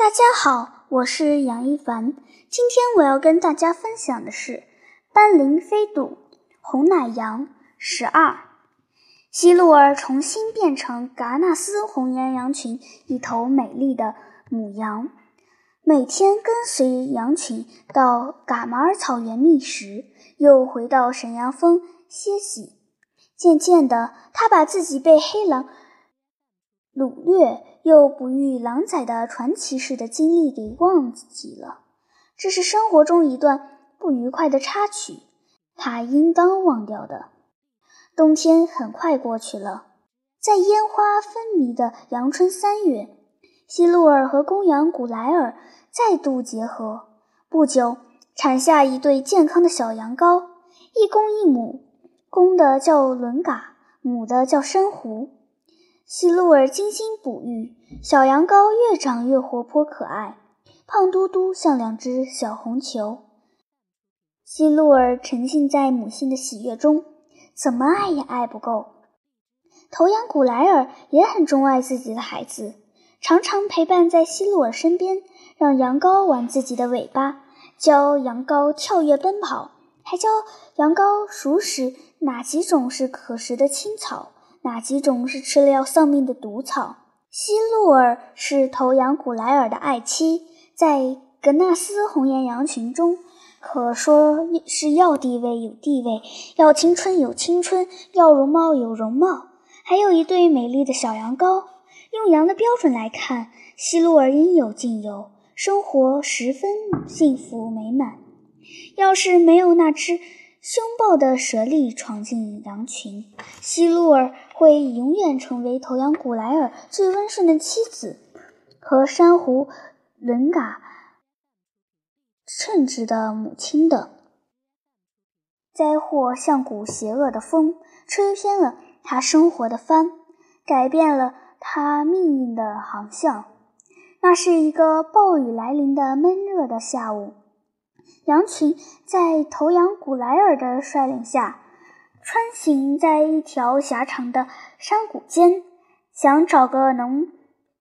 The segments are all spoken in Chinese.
大家好，我是杨一凡。今天我要跟大家分享的是斑羚飞渡红奶羊十二。希露尔重新变成嘎纳斯红岩羊群一头美丽的母羊，每天跟随羊群到嘎马尔草原觅食，又回到神羊峰歇息。渐渐的，他把自己被黑狼掳掠。又不遇狼崽的传奇式的经历给忘记了，这是生活中一段不愉快的插曲，他应当忘掉的。冬天很快过去了，在烟花纷迷的阳春三月，希路尔和公羊古莱尔再度结合，不久产下一对健康的小羊羔，一公一母，公的叫伦嘎，母的叫珊瑚。希露尔精心哺育，小羊羔越长越活泼可爱，胖嘟嘟像两只小红球。希露尔沉浸在母亲的喜悦中，怎么爱也爱不够。头羊古莱尔也很钟爱自己的孩子，常常陪伴在希露尔身边，让羊羔玩自己的尾巴，教羊羔跳跃奔跑，还教羊羔熟识哪几种是可食的青草。哪几种是吃了要丧命的毒草？希露尔是头羊古莱尔的爱妻，在格纳斯红岩羊群中，可说是要地位有地位，要青春有青春，要容貌有容貌，还有一对美丽的小羊羔。用羊的标准来看，希露尔应有尽有，生活十分幸福美满。要是没有那只……凶暴的蛇力闯进羊群，希露尔会永远成为头羊古莱尔最温顺的妻子和珊瑚伦嘎称职的母亲的。灾祸像股邪恶的风，吹偏了他生活的帆，改变了他命运的航向。那是一个暴雨来临的闷热的下午。羊群在头羊古莱尔的率领下，穿行在一条狭长的山谷间，想找个能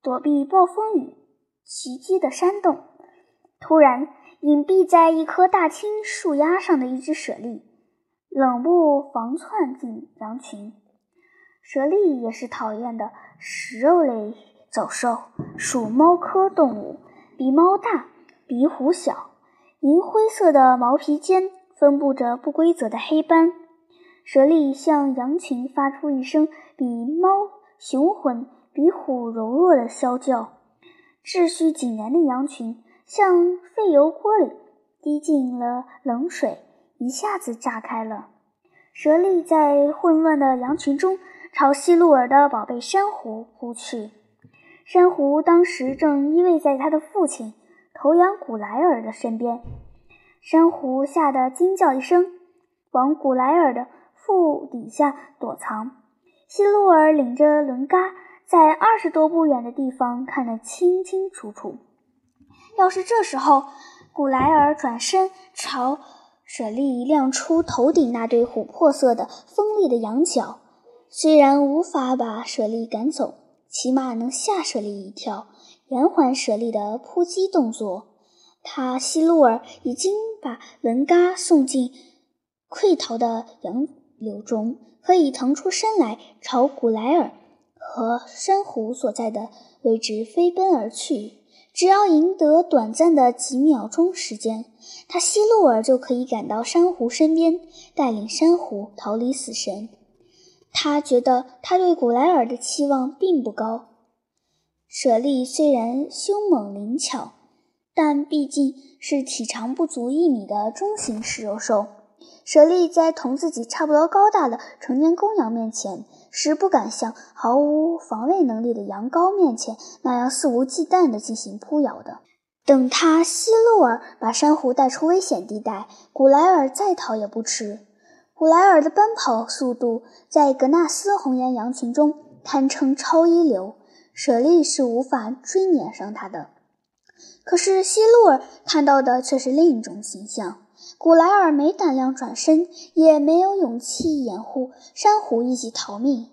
躲避暴风雨袭击的山洞。突然，隐蔽在一棵大青树丫上的一只舍利，冷不防窜进羊群。舍利也是讨厌的食肉类走兽，属猫科动物，比猫大，比虎小。银灰色的毛皮间分布着不规则的黑斑。蛇力向羊群发出一声比猫雄浑、比虎柔弱的啸叫。秩序井然的羊群像沸油锅里滴进了冷水，一下子炸开了。蛇力在混乱的羊群中朝希露尔的宝贝珊瑚扑去。珊瑚当时正依偎在他的父亲。头羊古莱尔的身边，珊瑚吓得惊叫一声，往古莱尔的腹底下躲藏。希露尔领着伦嘎在二十多步远的地方看得清清楚楚。要是这时候古莱尔转身朝舍利亮出头顶那对琥珀色的锋利的羊角，虽然无法把舍利赶走，起码能吓舍利一跳。延缓舍利的扑击动作，他希露尔已经把伦嘎送进溃逃的羊流中，可以腾出身来朝古莱尔和珊瑚所在的位置飞奔而去。只要赢得短暂的几秒钟时间，他希洛尔就可以赶到珊瑚身边，带领珊瑚逃离死神。他觉得他对古莱尔的期望并不高。舍利虽然凶猛灵巧，但毕竟是体长不足一米的中型食肉兽。舍利在同自己差不多高大的成年公羊面前，是不敢像毫无防卫能力的羊羔面前那样肆无忌惮地进行扑咬的。等他希露尔把珊瑚带出危险地带，古莱尔再逃也不迟。古莱尔的奔跑速度在格纳斯红岩羊群中堪称超一流。舍利是无法追撵上他的，可是希露尔看到的却是另一种形象。古莱尔没胆量转身，也没有勇气掩护珊瑚一起逃命。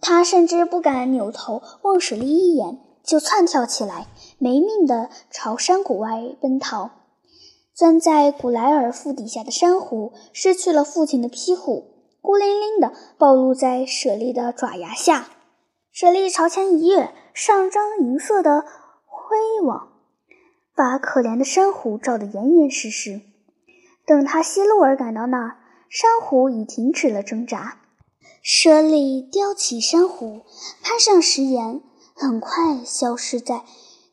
他甚至不敢扭头望舍利一眼，就窜跳起来，没命地朝山谷外奔逃。钻在古莱尔腹底下的珊瑚失去了父亲的庇护，孤零零地暴露在舍利的爪牙下。舍利朝前一跃，上张银色的灰网，把可怜的珊瑚罩得严严实实。等他希路而赶到那儿，珊瑚已停止了挣扎。舍利叼起珊瑚，攀上石岩，很快消失在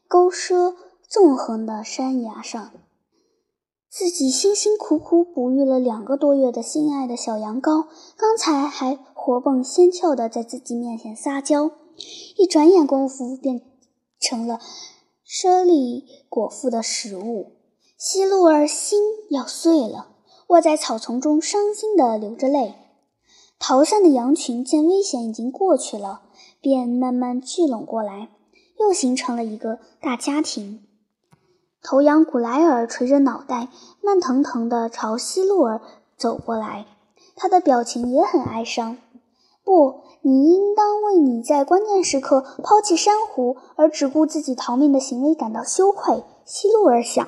沟壑纵横的山崖上。自己辛辛苦苦哺育了两个多月的心爱的小羊羔，刚才还活蹦仙跳的在自己面前撒娇，一转眼功夫变成了舍利果腹的食物。希露儿心要碎了，卧在草丛中伤心地流着泪。逃散的羊群见危险已经过去了，便慢慢聚拢过来，又形成了一个大家庭。头羊古莱尔垂着脑袋，慢腾腾地朝希路尔走过来，他的表情也很哀伤。不，你应当为你在关键时刻抛弃珊瑚而只顾自己逃命的行为感到羞愧。希路尔想，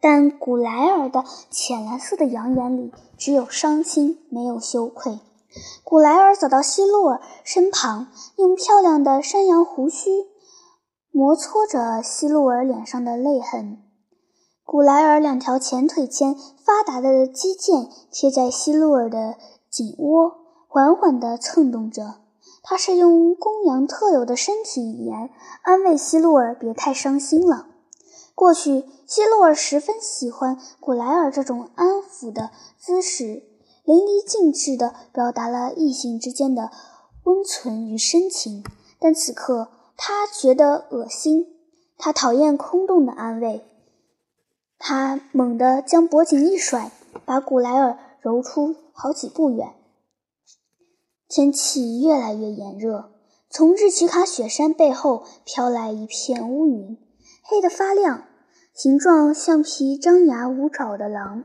但古莱尔的浅蓝色的羊眼里只有伤心，没有羞愧。古莱尔走到希洛尔身旁，用漂亮的山羊胡须。摩搓着希洛尔脸上的泪痕，古莱尔两条前腿间发达的肌腱贴在希洛尔的颈窝，缓缓地蹭动着。他是用公羊特有的身体语言安慰希洛尔别太伤心了。过去，希洛尔十分喜欢古莱尔这种安抚的姿势，淋漓尽致地表达了异性之间的温存与深情。但此刻，他觉得恶心，他讨厌空洞的安慰。他猛地将脖颈一甩，把古莱尔揉出好几步远。天气越来越炎热，从日奇卡雪山背后飘来一片乌云，黑得发亮，形状像匹张牙舞爪的狼。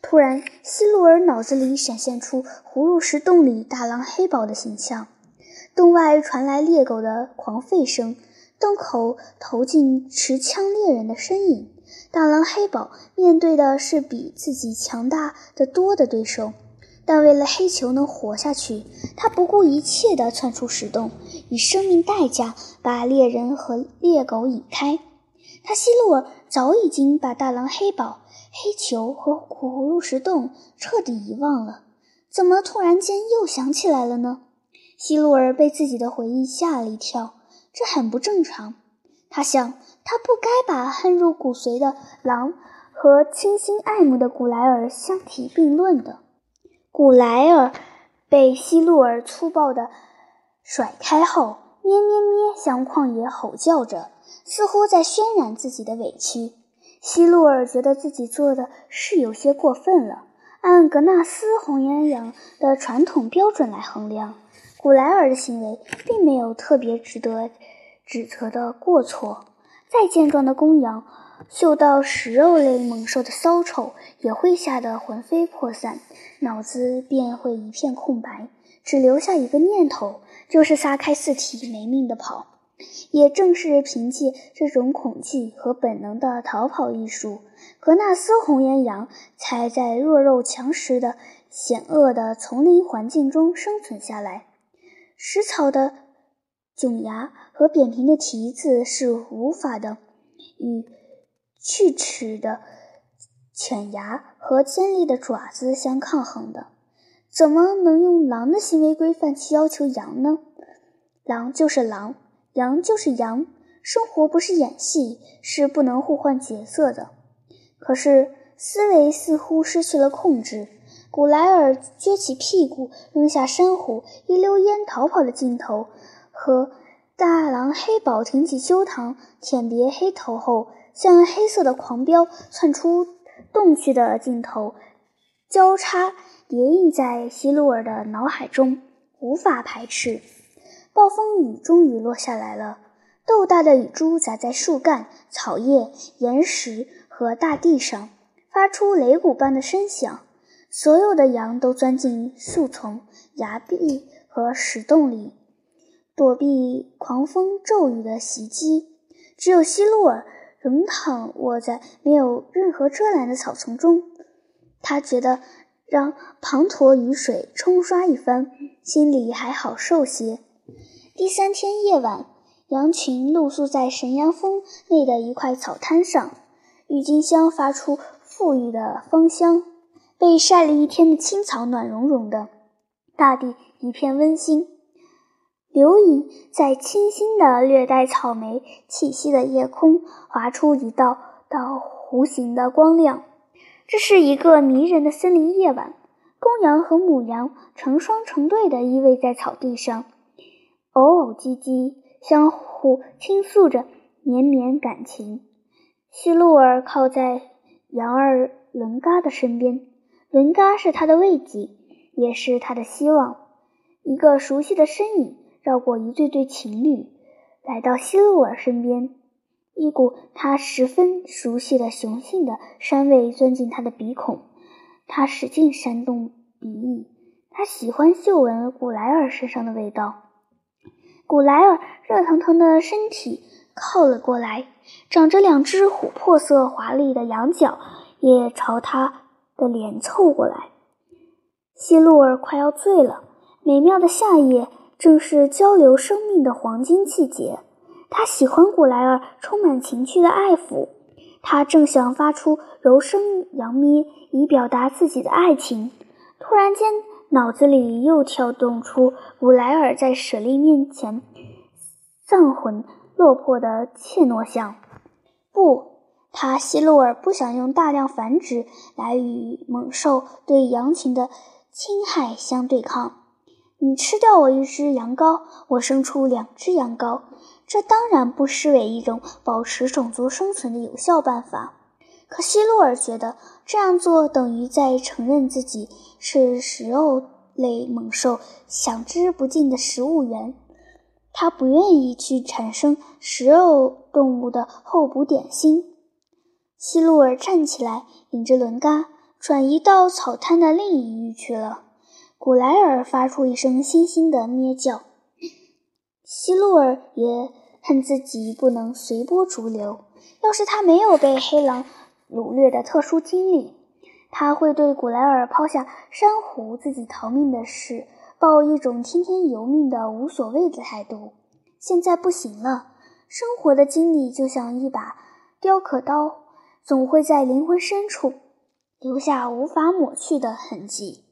突然，希路尔脑子里闪现出葫芦石洞里大狼黑宝的形象。洞外传来猎狗的狂吠声，洞口投进持枪猎人的身影。大狼黑宝面对的是比自己强大的多的对手，但为了黑球能活下去，他不顾一切地窜出石洞，以生命代价把猎人和猎狗引开。他希路尔早已经把大狼黑宝、黑球和苦葫芦石洞彻底遗忘了，怎么突然间又想起来了呢？希路尔被自己的回忆吓了一跳，这很不正常。他想，他不该把恨入骨髓的狼和倾心爱慕的古莱尔相提并论的。古莱尔被希路尔粗暴地甩开后，咩咩咩向旷野吼叫着，似乎在渲染自己的委屈。希路尔觉得自己做的是有些过分了，按格纳斯红岩羊的传统标准来衡量。古莱尔的行为并没有特别值得指责的过错。再健壮的公羊，嗅到食肉类猛兽的骚臭，也会吓得魂飞魄散，脑子便会一片空白，只留下一个念头，就是撒开四蹄没命的跑。也正是凭借这种恐惧和本能的逃跑艺术，格纳斯红岩羊才在弱肉强食的险恶的丛林环境中生存下来。食草的囧牙和扁平的蹄子是无法的与锯齿的犬牙和尖利的爪子相抗衡的。怎么能用狼的行为规范去要求羊呢？狼就是狼，羊就是羊。生活不是演戏，是不能互换角色的。可是思维似乎失去了控制。古莱尔撅起屁股，扔下珊瑚，一溜烟逃跑的镜头，和大狼黑宝挺起胸膛，舔别黑头后向黑色的狂飙窜出洞去的镜头，交叉叠印在希路尔的脑海中，无法排斥。暴风雨终于落下来了，豆大的雨珠砸在树干、草叶、岩石和大地上，发出擂鼓般的声响。所有的羊都钻进树丛、崖壁和石洞里，躲避狂风骤雨的袭击。只有希洛尔仍躺卧在没有任何遮拦的草丛中。他觉得让滂沱雨水冲刷一番，心里还好受些。第三天夜晚，羊群露宿在神阳峰内的一块草滩上，郁金香发出馥郁的芳香。被晒了一天的青草暖融融的，大地一片温馨。流影在清新的、略带草莓气息的夜空划出一道道弧形的光亮。这是一个迷人的森林夜晚，公羊和母羊成双成对地依偎在草地上，偶偶唧唧，相互倾诉着绵绵感情。希露尔靠在羊儿伦嘎的身边。伦嘎是他的慰藉，也是他的希望。一个熟悉的身影绕过一对对情侣，来到希露尔身边。一股他十分熟悉的雄性的膻味钻进他的鼻孔，他使劲扇动鼻翼。他喜欢嗅闻古莱尔身上的味道。古莱尔热腾腾的身体靠了过来，长着两只琥珀色华丽的羊角，也朝他。的脸凑过来，希露尔快要醉了。美妙的夏夜正是交流生命的黄金季节。他喜欢古莱尔充满情趣的爱抚。他正想发出柔声扬咩以表达自己的爱情，突然间脑子里又跳动出古莱尔在舍利面前丧魂落魄的怯懦相。不。他希洛尔不想用大量繁殖来与猛兽对羊群的侵害相对抗。你吃掉我一只羊羔，我生出两只羊羔，这当然不失为一种保持种族生存的有效办法。可希洛尔觉得这样做等于在承认自己是食肉类猛兽享之不尽的食物源。他不愿意去产生食肉动物的候补点心。希露尔站起来，领着伦嘎转移到草滩的另一隅去了。古莱尔发出一声腥腥的咩叫。希露尔也恨自己不能随波逐流。要是他没有被黑狼掳掠的特殊经历，他会对古莱尔抛下珊瑚自己逃命的事抱一种听天由命的无所谓的态度。现在不行了，生活的经历就像一把雕刻刀。总会在灵魂深处留下无法抹去的痕迹。